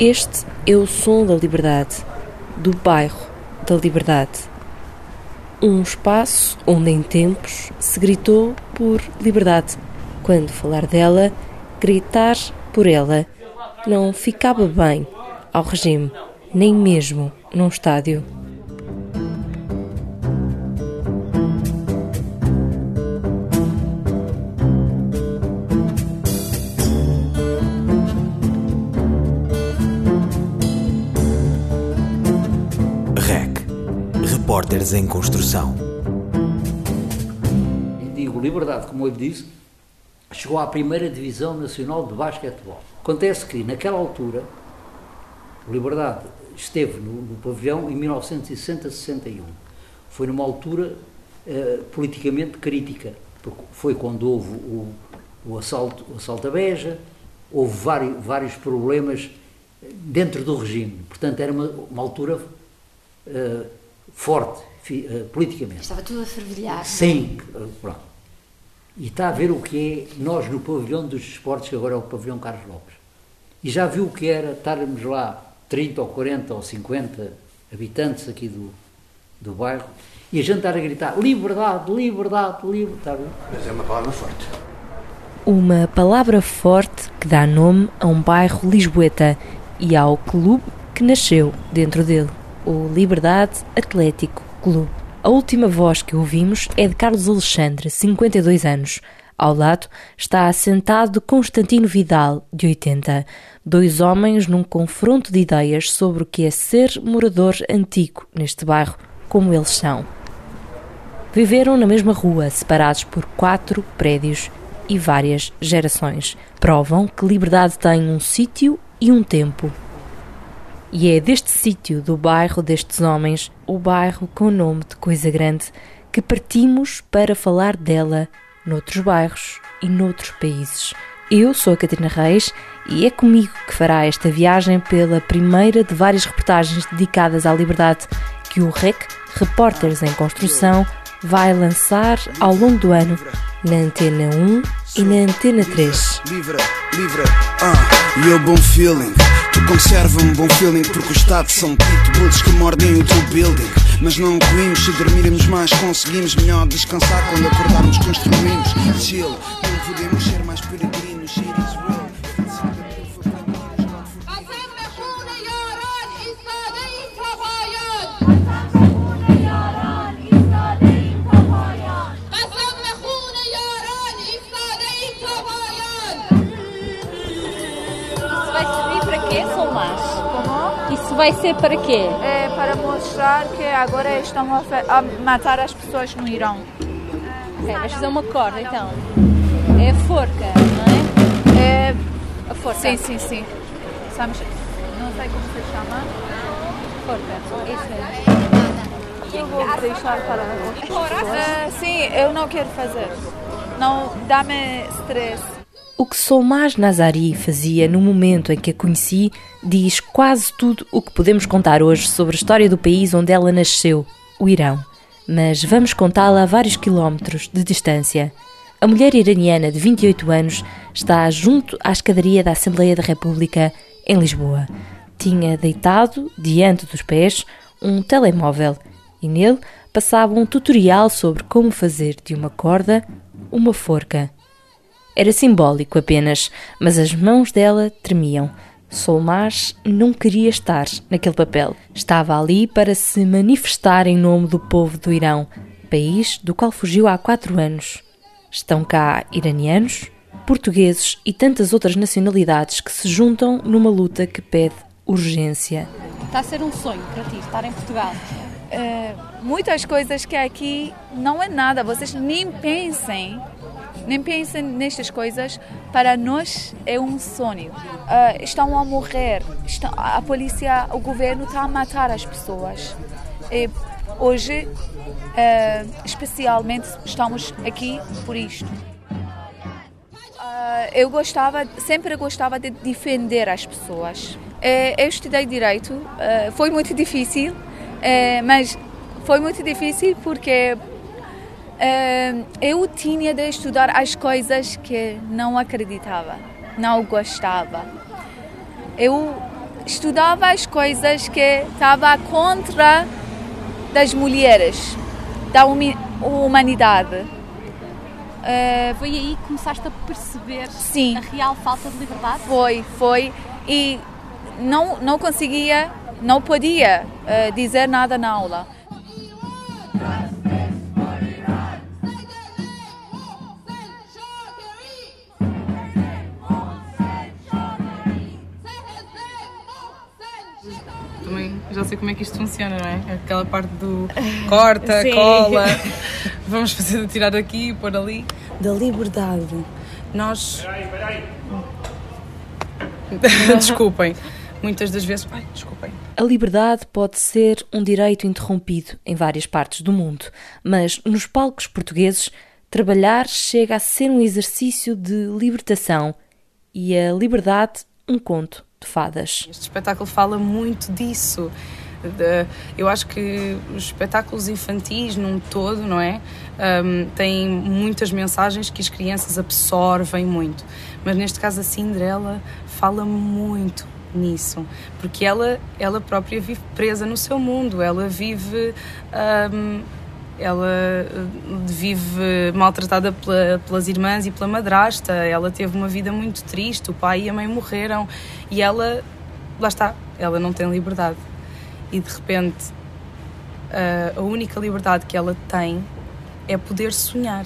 Este é o som da liberdade, do bairro da liberdade. Um espaço onde em tempos se gritou por liberdade. Quando falar dela, gritar por ela não ficava bem ao regime, nem mesmo num estádio. Em Construção. E digo liberdade, como eu disse, chegou à primeira divisão nacional de basquetebol. Acontece que, naquela altura, Liberdade esteve no, no pavilhão em 1960-61. Foi numa altura eh, politicamente crítica, porque foi quando houve o, o, assalto, o assalto a Beja, houve vários, vários problemas dentro do regime. Portanto, era uma, uma altura eh, forte fi- eh, politicamente. Estava tudo a fervilhar. Sim, pronto. E está a ver o que é nós no pavilhão dos esportes, que agora é o pavilhão Carlos Lopes. E já viu o que era estarmos lá 30 ou 40 ou 50 habitantes aqui do, do bairro e a gente estar a gritar liberdade, liberdade, liberdade. Mas é uma palavra forte. Uma palavra forte que dá nome a um bairro lisboeta e ao clube que nasceu dentro dele, o Liberdade Atlético Clube. A última voz que ouvimos é de Carlos Alexandre, 52 anos. Ao lado está assentado Constantino Vidal, de 80. Dois homens num confronto de ideias sobre o que é ser morador antigo neste bairro, como eles são. Viveram na mesma rua, separados por quatro prédios e várias gerações. Provam que liberdade tem um sítio e um tempo. E é deste sítio, do bairro destes homens, o bairro com nome de coisa grande, que partimos para falar dela noutros bairros e noutros países. Eu sou a Catarina Reis e é comigo que fará esta viagem pela primeira de várias reportagens dedicadas à liberdade que o REC, Repórteres em Construção, vai lançar ao longo do ano na Antena 1 e na Antena 3. Livre, livre, ah, e o bom feeling. Tu conserva um bom feeling porque o Estado são pitbulls que mordem o teu building. Mas não incluímos, se dormirmos mais, conseguimos melhor descansar quando acordarmos, construímos. Chill, vai ser para quê? É para mostrar que agora estão a, a matar as pessoas no Irão. Ok, vais fazer uma corda então. É a forca, não é? É, A forca. sim, sim, sim. Sabes, não sei como se chama. Forca. É isso mesmo. Eu vou deixar para É, sim, eu não quero fazer. Não, dá-me stress. O que Solmaz Nazari fazia no momento em que a conheci diz quase tudo o que podemos contar hoje sobre a história do país onde ela nasceu, o Irão. Mas vamos contá-la a vários quilómetros de distância. A mulher iraniana de 28 anos está junto à escadaria da Assembleia da República, em Lisboa. Tinha deitado, diante dos pés, um telemóvel e nele passava um tutorial sobre como fazer de uma corda uma forca. Era simbólico apenas, mas as mãos dela tremiam. Solmaz não queria estar naquele papel. Estava ali para se manifestar em nome do povo do Irão, país do qual fugiu há quatro anos. Estão cá iranianos, portugueses e tantas outras nacionalidades que se juntam numa luta que pede urgência. Está a ser um sonho para ti estar em Portugal. É, muitas coisas que aqui não é nada. Vocês nem pensem, nem pensem nestas coisas. Para nós é um sonho. Ah, estão a morrer. Estão, a polícia, o governo está a matar as pessoas. E hoje, ah, especialmente, estamos aqui por isto. Ah, eu gostava, sempre gostava de defender as pessoas. Eh, eu estudei direito, foi muito difícil, eh, mas foi muito difícil porque eu tinha de estudar as coisas que não acreditava, não gostava. Eu estudava as coisas que estava contra das mulheres, da humanidade. Eh, Foi aí que começaste a perceber Sim. a real falta de liberdade? Foi, foi. E não, não conseguia, não podia eh, dizer nada na aula. Já sei como é que isto funciona, não é? Aquela parte do corta, Sim. cola, vamos fazer tirar daqui e pôr ali. da liberdade. Nós. desculpem. Muitas das vezes. Ai, desculpem. A liberdade pode ser um direito interrompido em várias partes do mundo, mas nos palcos portugueses, trabalhar chega a ser um exercício de libertação e a liberdade um conto de fadas. Este espetáculo fala muito disso. Eu acho que os espetáculos infantis, num todo, não é? Ahm, têm muitas mensagens que as crianças absorvem muito. Mas neste caso, a Cinderela fala muito nisso. Porque ela, ela própria vive presa no seu mundo. Ela vive. ahm, ela eh, vive maltratada pela- pelas irmãs e pela madrasta. Ela teve uma vida muito triste. O pai e a mãe morreram. E ela, lá está, ela não tem liberdade. E de repente, a, a única liberdade que ela tem é poder sonhar.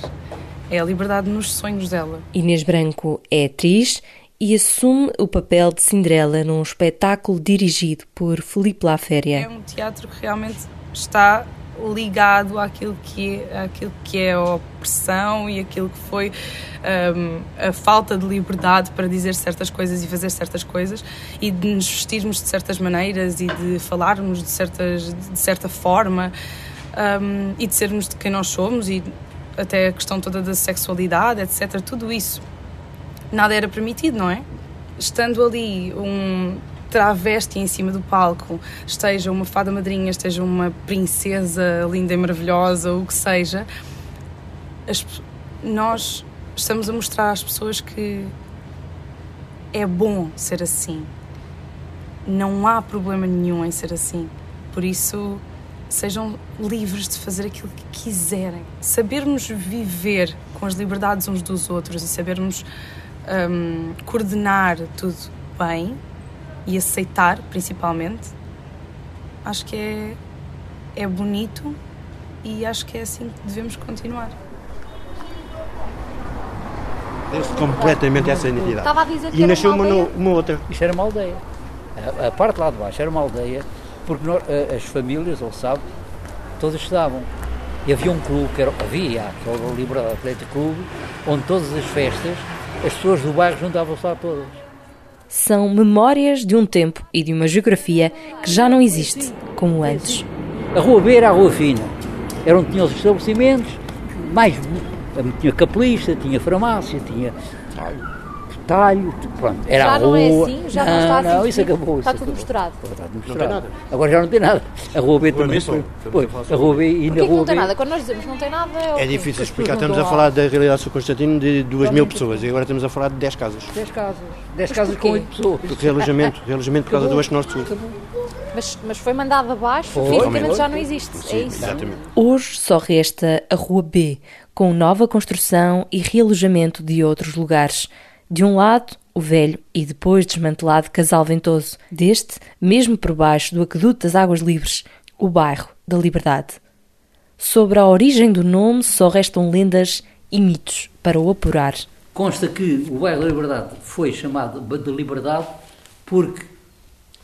É a liberdade nos sonhos dela. Inês Branco é atriz e assume o papel de Cinderela num espetáculo dirigido por Felipe É Laféria. um teatro que realmente está ligado àquilo que é, àquilo que é a opressão e aquilo que foi hum, a falta de liberdade para dizer certas coisas e fazer certas coisas e de nos vestirmos de certas maneiras e de falarmos de, certas, de certa forma hum, e de sermos de quem nós somos e até a questão toda da sexualidade, etc. Tudo isso nada era permitido, não é? Estando ali um travesti em cima do palco, esteja uma fada madrinha, esteja uma princesa linda e maravilhosa, o que seja, as nós estamos a mostrar às pessoas que é bom ser assim. Não há problema nenhum em ser assim. Por isso, sejam livres de fazer aquilo que quiserem. Sabermos viver com as liberdades uns dos outros e sabermos hum, coordenar tudo bem e aceitar, principalmente, acho que é, é bonito e acho que é assim que devemos continuar. Perdeu-se completamente essa identidade. Estava a dizer que E era nasceu uma uma, uma outra. Isto era uma aldeia. A, a parte lá de baixo era uma aldeia, porque nós- a- as famílias, ele sabe, todas estudavam. E havia um clube, que era, havia, que era o Liberal Atlético Clube, onde todas as festas, as pessoas do bairro juntavam-se lá todas. São memórias de um tempo e de uma geografia que já não existe como antes. A Rua B era a Rua Fina. Era onde tinha os estabelecimentos, mais tinha capelista, tinha farmácia, tinha talho, pronto, era Já a não é rua. assim? Já não está assim Não, isso acabou. Está isso tudo acabou. misturado? Está tudo misturado. Agora já não tem nada. A Rua B também foi. foi. a Rua B e Porquê na que não Rua tem B. nada? Quando nós dizemos não tem nada, é É difícil explicar. Estamos não a falar da realidade de São Constantino de 2 mil pessoas e agora estamos a falar de 10 casas. 10 casas. 10 casas com porquê? 8 pessoas. Porque realojamento, realojamento por causa do eixo norte-sul. Mas, mas foi mandado abaixo, Foi. fisicamente já não existe. é isso? Exatamente. Hoje só resta a Rua B, com nova construção e realojamento de outros lugares. De um lado, o velho e depois desmantelado Casal Ventoso. Deste, mesmo por baixo do aqueduto das Águas Livres, o bairro da Liberdade. Sobre a origem do nome só restam lendas e mitos para o apurar. Consta que o bairro da Liberdade foi chamado de Liberdade porque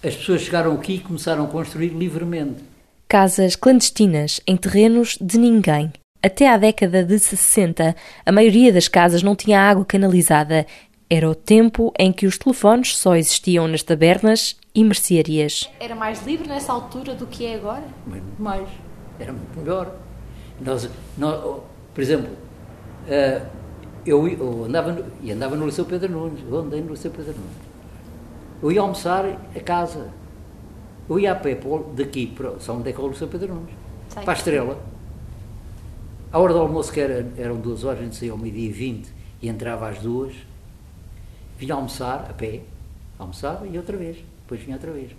as pessoas chegaram aqui e começaram a construir livremente. Casas clandestinas em terrenos de ninguém. Até à década de 60, a maioria das casas não tinha água canalizada. Era o tempo em que os telefones só existiam nas tabernas e mercearias. Era mais livre nessa altura do que é agora? Muito mais. Era muito melhor. Nós, nós, oh, por exemplo, eh, eu, eu andava, no, e andava no Liceu Pedro Nunes. Eu andei no Liceu Pedro Nunes. Eu ia almoçar a casa. Eu ia a pé daqui, para, só onde é que é o Liceu Pedro Nunes? Sei. Para a Estrela. A hora do almoço, que era, eram duas horas, a gente saía ao meio-dia e vinte e entrava às duas. Vinha almoçar a pé, almoçava e outra vez. depois vinha outra vez.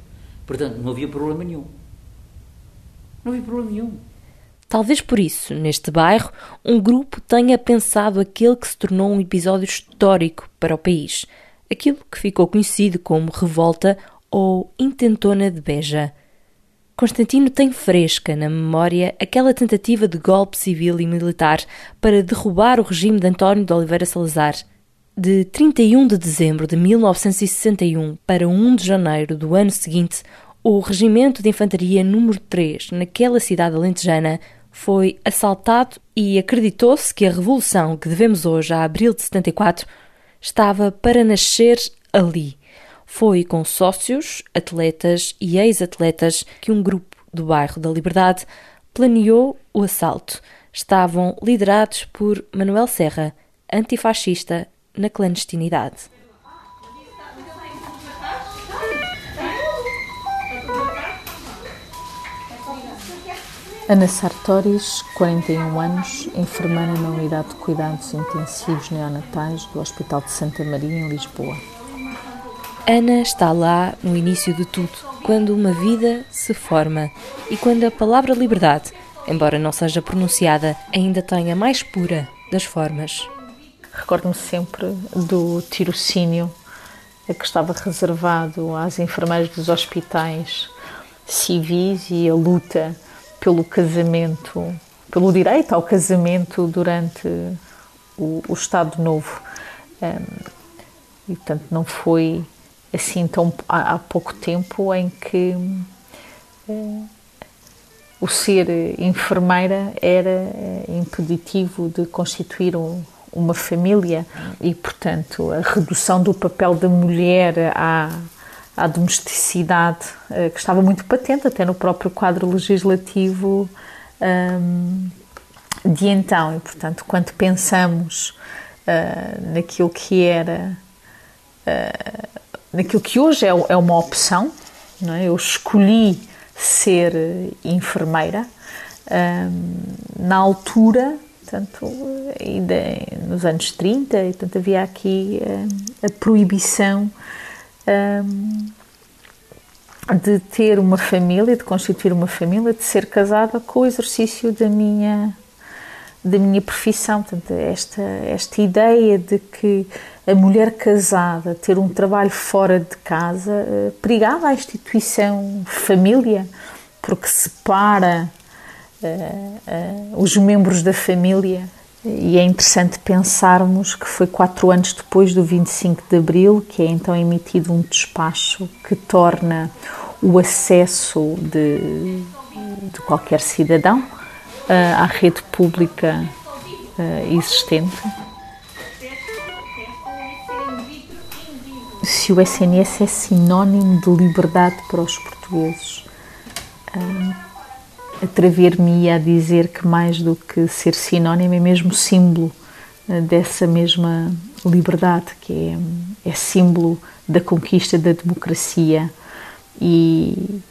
Portanto, não havia problema nenhum. Não havia problema nenhum. Talvez por isso, neste bairro, um grupo tenha pensado aquele que se tornou um episódio histórico para o país. Aquilo que ficou conhecido como Revolta ou Intentona de Beja. Constantino tem fresca na memória aquela tentativa de golpe civil e militar para derrubar o regime de António de Oliveira Salazar. De 31 de dezembro de 1961 para 1 de janeiro do ano seguinte, o Regimento de Infantaria número 3, naquela cidade alentejana, foi assaltado e acreditou-se que a revolução que devemos hoje a abril de 74 estava para nascer ali. Foi com sócios, atletas e ex-atletas que um grupo do bairro da Liberdade planeou o assalto. Estavam liderados por Manuel Serra, antifascista na clandestinidade. Ana Sartoris, 41 anos, enfermeira na Unidade de Cuidados Intensivos Neonatais do Hospital de Santa Maria, em Lisboa. Ana está lá no início de tudo, quando uma vida se forma e quando a palavra liberdade, embora não seja pronunciada, ainda tenha mais pura das formas. Recordo-me sempre do tirocínio que estava reservado às enfermeiras dos hospitais civis e a luta pelo casamento, pelo direito ao casamento durante o, o Estado Novo. Um, e, portanto, não foi assim tão há, há pouco tempo em que uh, o ser enfermeira era impeditivo de constituir um, uma família e, portanto, a redução do papel da mulher à, à domesticidade, uh, que estava muito patente até no próprio quadro legislativo um, de então. E, portanto, quando pensamos uh, naquilo que era, uh, naquilo que hoje é, é uma opção, não é? eu escolhi ser enfermeira. Um, na altura, portanto, ainda nos anos 30, e, portanto, havia aqui uh, a proibição um, de ter uma família, de constituir uma família, de ser casada com o exercício da minha da minha profissão, portanto, esta esta ideia de que a mulher casada ter um trabalho fora de casa uh, perigava a instituição família, porque separa uh, os membros da família. E é interessante pensarmos que foi quatro anos depois do 25 de Abril que é então emitido um despacho que torna o acesso de, de qualquer cidadão à rede pública existente. Se o SNS é sinónimo de liberdade para os portugueses, atrever-me a dizer que mais do que ser sinónimo é mesmo símbolo dessa mesma liberdade, que é, é símbolo da conquista da democracia e,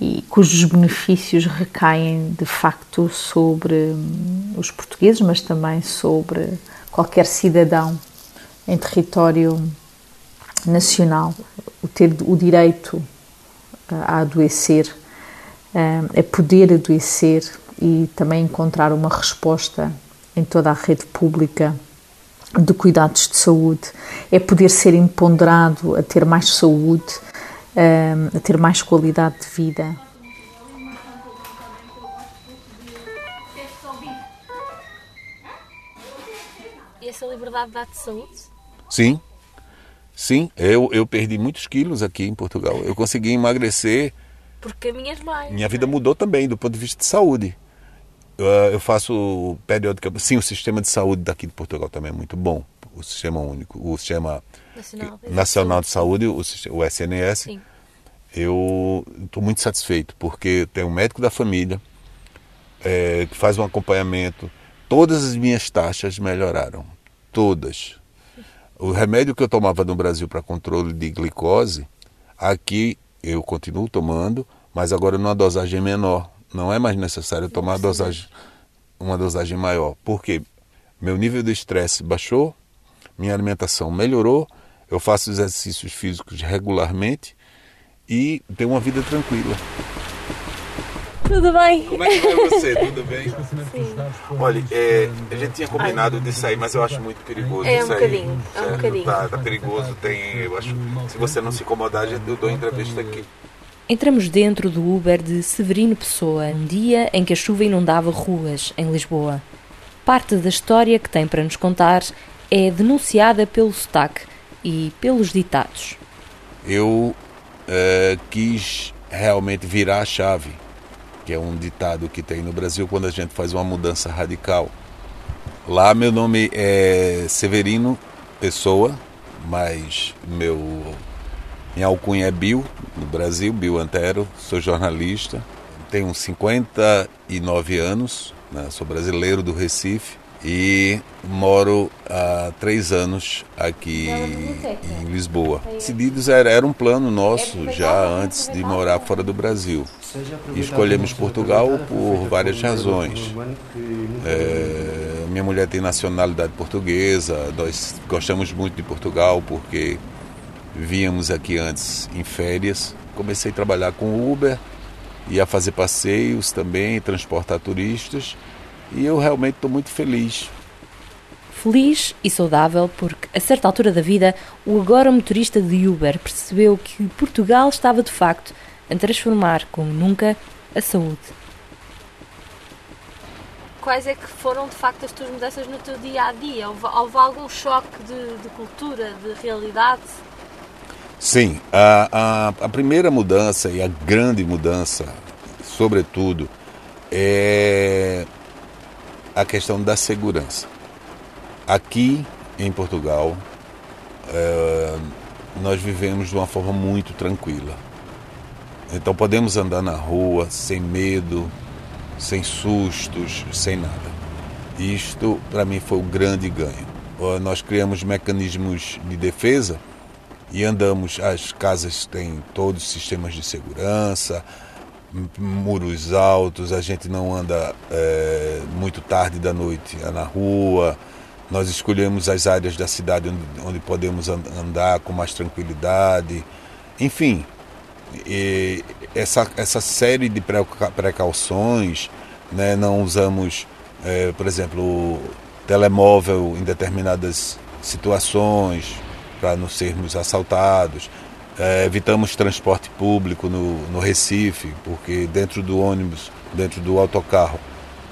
e cujos benefícios recaem de facto sobre hum, os portugueses, mas também sobre qualquer cidadão em território nacional. O ter o direito a adoecer, a poder adoecer e também encontrar uma resposta em toda a rede pública de cuidados de saúde, é poder ser empoderado a ter mais saúde, a ter mais qualidade de vida. E essa liberdade dá-te saúde? Sim, sim. Eu, eu perdi muitos quilos aqui em Portugal. Eu consegui emagrecer. Porque caminhas mais. Minha vida mudou também do ponto de vista de saúde. Eu, eu faço periódica. Sim, o sistema de saúde daqui de Portugal também é muito bom. O sistema único, o sistema Nacional, nacional de saúde, o, o SNS. Sim. Eu estou muito satisfeito porque tem um médico da família é, que faz um acompanhamento. Todas as minhas taxas melhoraram, todas. O remédio que eu tomava no Brasil para controle de glicose, aqui eu continuo tomando, mas agora numa dosagem menor. Não é mais necessário tomar uma dosagem, uma dosagem maior. Porque meu nível de estresse baixou, minha alimentação melhorou, eu faço exercícios físicos regularmente e ter uma vida tranquila. Tudo bem? Como é que vai você? Tudo bem? Sim. Olha, é, a gente tinha combinado de sair, mas eu acho muito perigoso É um sair. bocadinho, é um certo? bocadinho. Tá, tá perigoso, tem. Eu acho. Se você não se incomodar, eu dou entrevista aqui. Entramos dentro do Uber de Severino Pessoa, um dia em que a chuva inundava ruas em Lisboa. Parte da história que tem para nos contar é denunciada pelo sotaque e pelos ditados. Eu eh, quis realmente virar a chave, que é um ditado que tem no Brasil quando a gente faz uma mudança radical. Lá meu nome é Severino Pessoa, mas meu minha alcunha é Bill, no Brasil, Bill Antero, sou jornalista, tenho 59 anos, né, sou brasileiro do Recife e moro há três anos aqui em Lisboa. Decididos era, era um plano nosso já antes de morar fora do Brasil. E escolhemos Portugal por várias razões. É, minha mulher tem nacionalidade portuguesa, nós gostamos muito de Portugal porque víamos aqui antes em férias. Comecei a trabalhar com Uber, ia fazer passeios também, transportar turistas e eu realmente estou muito feliz. Feliz e saudável porque, a certa altura da vida, o agora motorista de Uber percebeu que Portugal estava de facto a transformar como nunca a saúde. Quais é que foram de facto as tuas mudanças no teu dia a dia? Houve, houve algum choque de, de cultura, de realidade? Sim, a, a, a primeira mudança e a grande mudança, sobretudo, é a questão da segurança. Aqui em Portugal, eh, nós vivemos de uma forma muito tranquila. Então podemos andar na rua sem medo, sem sustos, sem nada. Isto, para mim, foi o grande ganho. Nós criamos mecanismos de defesa e andamos. As casas têm todos os sistemas de segurança, muros altos, a gente não anda eh, muito tarde da noite na rua. Nós escolhemos as áreas da cidade onde, onde podemos an- andar com mais tranquilidade. Enfim, essa, essa série de precau- precauções, né, não usamos, eh, por exemplo, telemóvel em determinadas situações para não sermos assaltados. Eh, evitamos transporte público no, no Recife, porque dentro do ônibus, dentro do autocarro,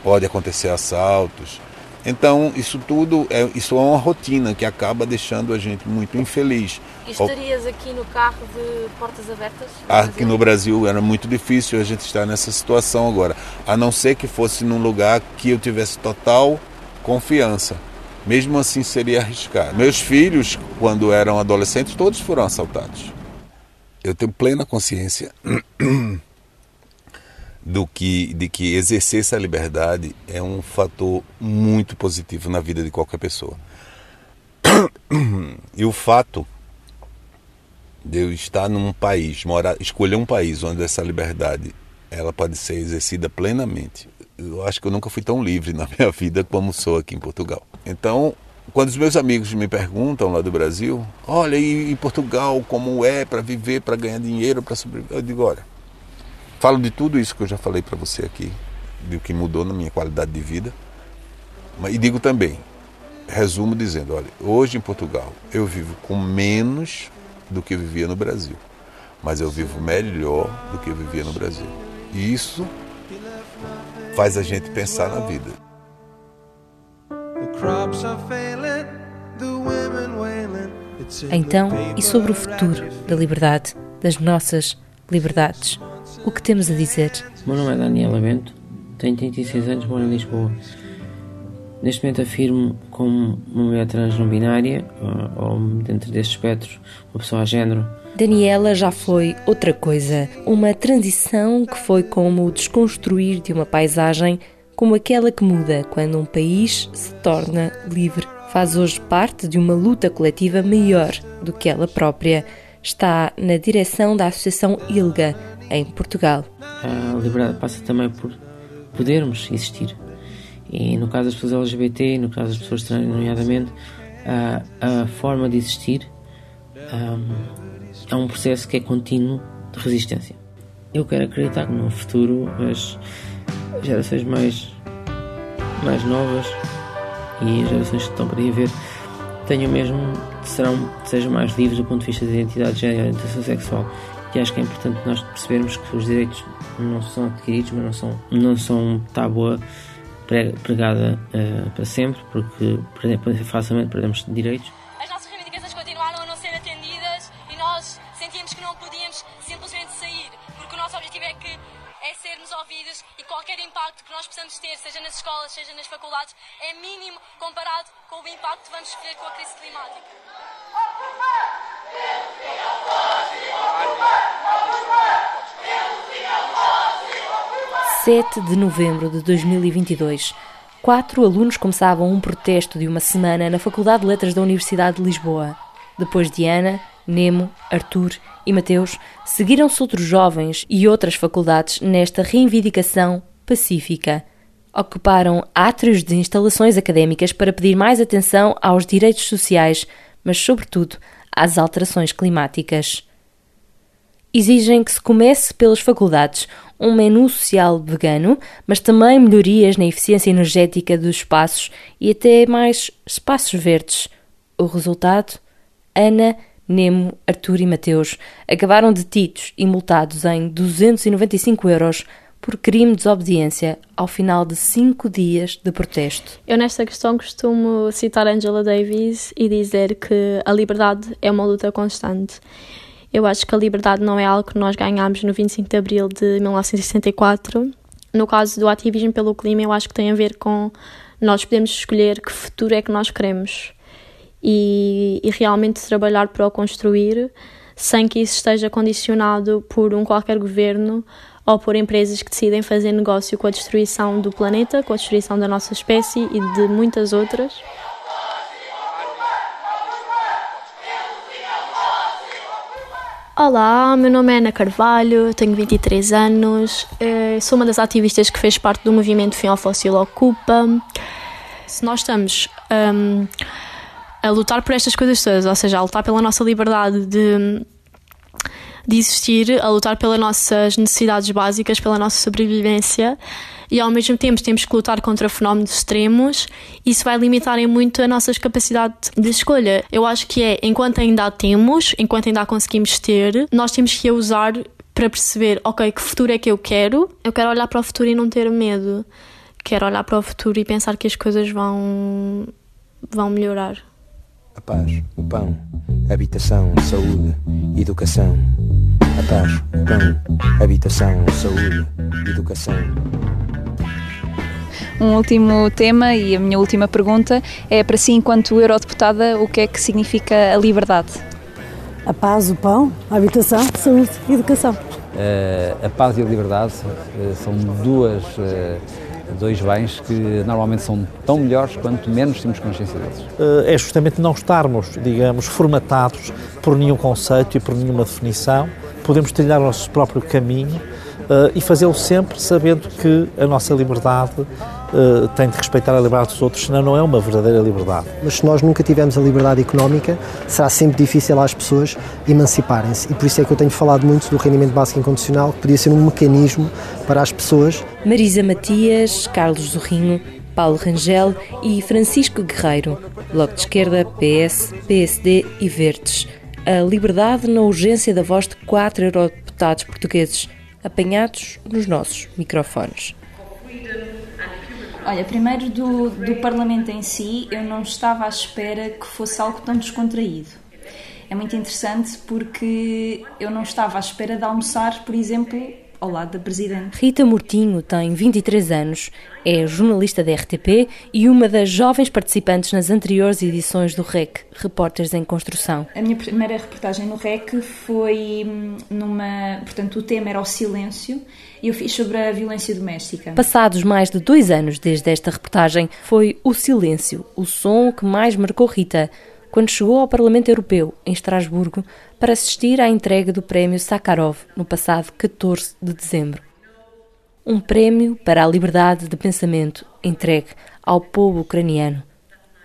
pode acontecer assaltos. Então, isso tudo é, isso é uma rotina que acaba deixando a gente muito infeliz. E estarias aqui no carro de portas abertas? Aqui no Brasil era muito difícil a gente estar nessa situação agora, a não ser que fosse num lugar que eu tivesse total confiança. Mesmo assim seria arriscado. Meus filhos, quando eram adolescentes, todos foram assaltados. Eu tenho plena consciência do que de que exercer essa liberdade é um fator muito positivo na vida de qualquer pessoa. E o fato de eu estar num país, morar, escolher um país onde essa liberdade ela pode ser exercida plenamente. Eu acho que eu nunca fui tão livre na minha vida como sou aqui em Portugal. Então, quando os meus amigos me perguntam lá do Brasil, olha, e em Portugal como é para viver, para ganhar dinheiro, para sobreviver, eu digo, olha, falo de tudo isso que eu já falei para você aqui, do que mudou na minha qualidade de vida, e digo também, resumo dizendo, olha, hoje em Portugal eu vivo com menos do que vivia no Brasil, mas eu vivo melhor do que vivia no Brasil. E isso faz a gente pensar na vida. Então, e sobre o futuro da liberdade, das nossas liberdades? O que temos a dizer? O meu nome é Daniela Bento, tenho 36 anos, moro em Lisboa. Neste momento afirmo como uma mulher trans não binária, ou, ou dentro destes espectros, uma pessoa a género. Daniela já foi outra coisa, uma transição que foi como o desconstruir de uma paisagem, como aquela que muda quando um país se torna livre. Faz hoje parte de uma luta coletiva maior do que ela própria. Está na direção da Associação ILGA, em Portugal. A liberdade passa também por podermos existir. E no caso das pessoas LGBT, no caso das pessoas trans, nomeadamente, a, a forma de existir um, é um processo que é contínuo resistência. Eu quero acreditar que no futuro as gerações mais, mais novas e as gerações que estão para aí ver tenham mesmo, serão, sejam mais livres do ponto de vista da identidade de género e orientação sexual. E acho que é importante nós percebermos que os direitos não são adquiridos, mas não são, não são tábua pregada uh, para sempre, porque facilmente perdemos direitos. Seja nas escolas, seja nas faculdades, é mínimo comparado com o impacto que vamos sofrer com a crise climática. 7 de novembro de 2022, quatro alunos começavam um protesto de uma semana na Faculdade de Letras da Universidade de Lisboa. Depois de Ana, Nemo, Arthur e Mateus, seguiram-se outros jovens e outras faculdades nesta reivindicação pacífica. Ocuparam átrios de instalações académicas para pedir mais atenção aos direitos sociais, mas, sobretudo, às alterações climáticas. Exigem que se comece pelas faculdades, um menu social vegano, mas também melhorias na eficiência energética dos espaços e até mais espaços verdes. O resultado? Ana, Nemo, Arthur e Mateus acabaram detidos e multados em 295 euros por crime de desobediência ao final de cinco dias de protesto. Eu nesta questão costumo citar Angela Davis e dizer que a liberdade é uma luta constante eu acho que a liberdade não é algo que nós ganhamos no 25 de abril de 1964. No caso do ativismo pelo clima, eu acho que tem a ver com nós podemos escolher que futuro é que nós queremos e, e realmente trabalhar para o construir sem que isso esteja condicionado por um qualquer governo ou por empresas que decidem fazer negócio com a destruição do planeta, com a destruição da nossa espécie e de muitas outras. Olá, meu nome é Ana Carvalho, tenho 23 anos, eh, sou uma das ativistas que fez parte do movimento Fim ao Fóssil Ocupa. Se nós estamos um, a lutar por estas coisas todas, ou seja, a lutar pela nossa liberdade de, de existir, a lutar pelas nossas necessidades básicas, pela nossa sobrevivência, e ao mesmo tempo temos que lutar contra fenómenos extremos, isso vai limitar em muito a nossa capacidade de escolha. Eu acho que é, enquanto ainda a temos, enquanto ainda a conseguimos ter, nós temos que a usar para perceber, ok, que futuro é que eu quero? Eu quero olhar para o futuro e não ter medo. Quero olhar para o futuro e pensar que as coisas vão vão melhorar. A paz, o pão, habitação, saúde, educação. A paz, o pão, habitação, saúde, educação. Um último tema e a minha última pergunta é para si, enquanto eurodeputada, o que é que significa a liberdade? A paz, o pão, a habitação, saúde e educação. Uh, a paz e a liberdade uh, são duas, uh, dois bens que normalmente são tão melhores quanto menos temos consciência deles. É justamente não estarmos, digamos, formatados por nenhum conceito e por nenhuma definição. Podemos trilhar o nosso próprio caminho e fazê-lo sempre sabendo que a nossa liberdade uh, tem de respeitar a liberdade dos outros, senão não é uma verdadeira liberdade. Mas se nós nunca tivermos a liberdade económica, será sempre difícil às pessoas emanciparem-se. E por isso é que eu tenho falado muito do rendimento básico incondicional, que podia ser um mecanismo para as pessoas. Marisa Matias, Carlos Zorrinho, Paulo Rangel e Francisco Guerreiro, Bloco de Esquerda, PS, PSD e Verdes. A liberdade na urgência da voz de quatro eurodeputados portugueses, apanhados nos nossos microfones. Olha, primeiro do, do Parlamento em si, eu não estava à espera que fosse algo tão descontraído. É muito interessante porque eu não estava à espera de almoçar, por exemplo, ao lado da Presidente. Rita Mortinho tem 23 anos, é jornalista da RTP e uma das jovens participantes nas anteriores edições do REC, Repórteres em Construção. A minha primeira reportagem no REC foi hum, numa. Portanto, o tema era o silêncio e eu fiz sobre a violência doméstica. Passados mais de dois anos desde esta reportagem, foi o silêncio, o som que mais marcou Rita quando chegou ao Parlamento Europeu, em Estrasburgo, para assistir à entrega do Prémio Sakharov no passado 14 de dezembro. Um prémio para a liberdade de pensamento entregue ao povo ucraniano.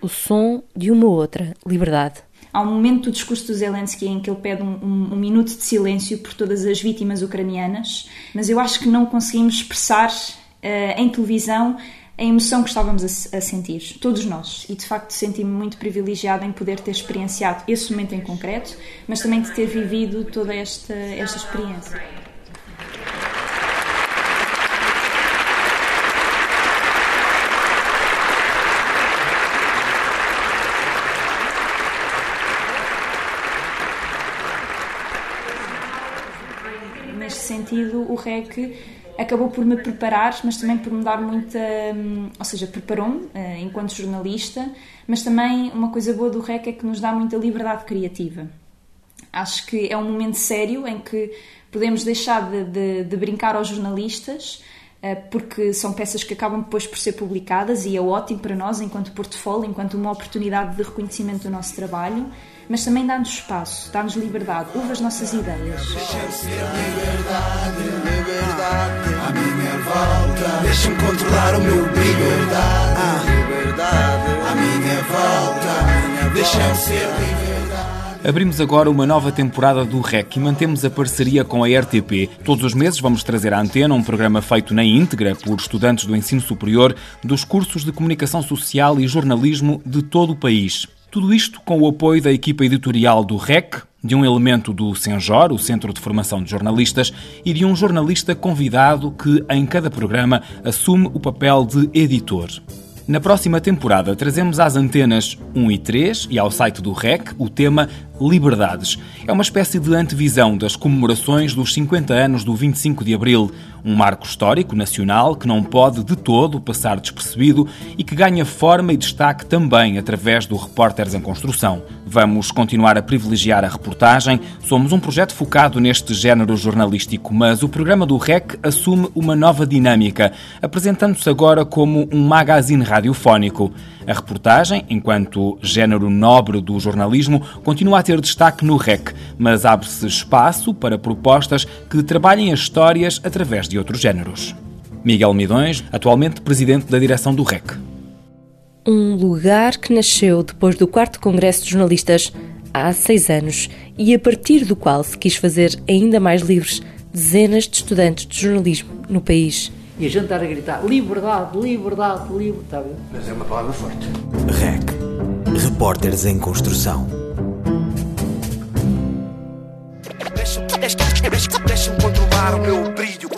O som de uma outra liberdade. Há um momento do discurso do Zelensky em que ele pede um, um, um, minuto de silêncio por todas as vítimas ucranianas, mas eu acho que não conseguimos expressar uh, em televisão a emoção que estávamos a, a, sentir, todos nós. E de facto senti-me muito privilegiada em poder ter experienciado esse momento em concreto, mas também de ter vivido toda esta, esta experiência. sentido, o REC acabou por me preparar, mas também por me dar muita. Hum, ou seja, preparou-me eh, enquanto jornalista, mas também uma coisa boa do REC é que nos dá muita liberdade criativa. Acho que é um momento sério em que podemos deixar de, de, de brincar aos jornalistas eh, porque são peças que acabam depois por ser publicadas e é ótimo para nós, enquanto portfólio, enquanto uma oportunidade de reconhecimento do nosso trabalho mas também dá-nos espaço, dá-nos liberdade, ouve as nossas ideias. Deixa-me ser liberdade, liberdade, à minha volta. Deixa-me controlar o meu brilho. Liberdade, liberdade, à minha volta. Deixa-me ser liberdade. Abrimos agora uma nova temporada do REC e mantemos a parceria com a RTP. Todos os meses vamos trazer à antena um programa feito na íntegra por estudantes do ensino superior dos cursos de comunicação social e jornalismo de todo o país. Tudo isto com o apoio da equipa editorial do REC, de um elemento do Senjor, o Centro de Formação de Jornalistas, e de um jornalista convidado que, em cada programa, assume o papel de editor. Na próxima temporada trazemos às antenas 1 e 3 e ao site do REC o tema Liberdades. É uma espécie de antevisão das comemorações dos 50 anos do 25 de Abril, um marco histórico nacional que não pode de todo passar despercebido e que ganha forma e destaque também através do Repórteres em Construção. Vamos continuar a privilegiar a reportagem. Somos um projeto focado neste género jornalístico, mas o programa do REC assume uma nova dinâmica, apresentando-se agora como um magazine radiofónico. A reportagem, enquanto género nobre do jornalismo, continua a ter destaque no REC, mas abre-se espaço para propostas que trabalhem as histórias através de outros géneros. Miguel Midões, atualmente presidente da direção do REC. Um lugar que nasceu depois do quarto Congresso de Jornalistas há seis anos e a partir do qual se quis fazer ainda mais livres dezenas de estudantes de jornalismo no país. E a gente estar a gritar liberdade, liberdade, liberdade. Bem? Mas é uma palavra forte. REC Repórteres em Construção. Deixa-me controlar o meu brilho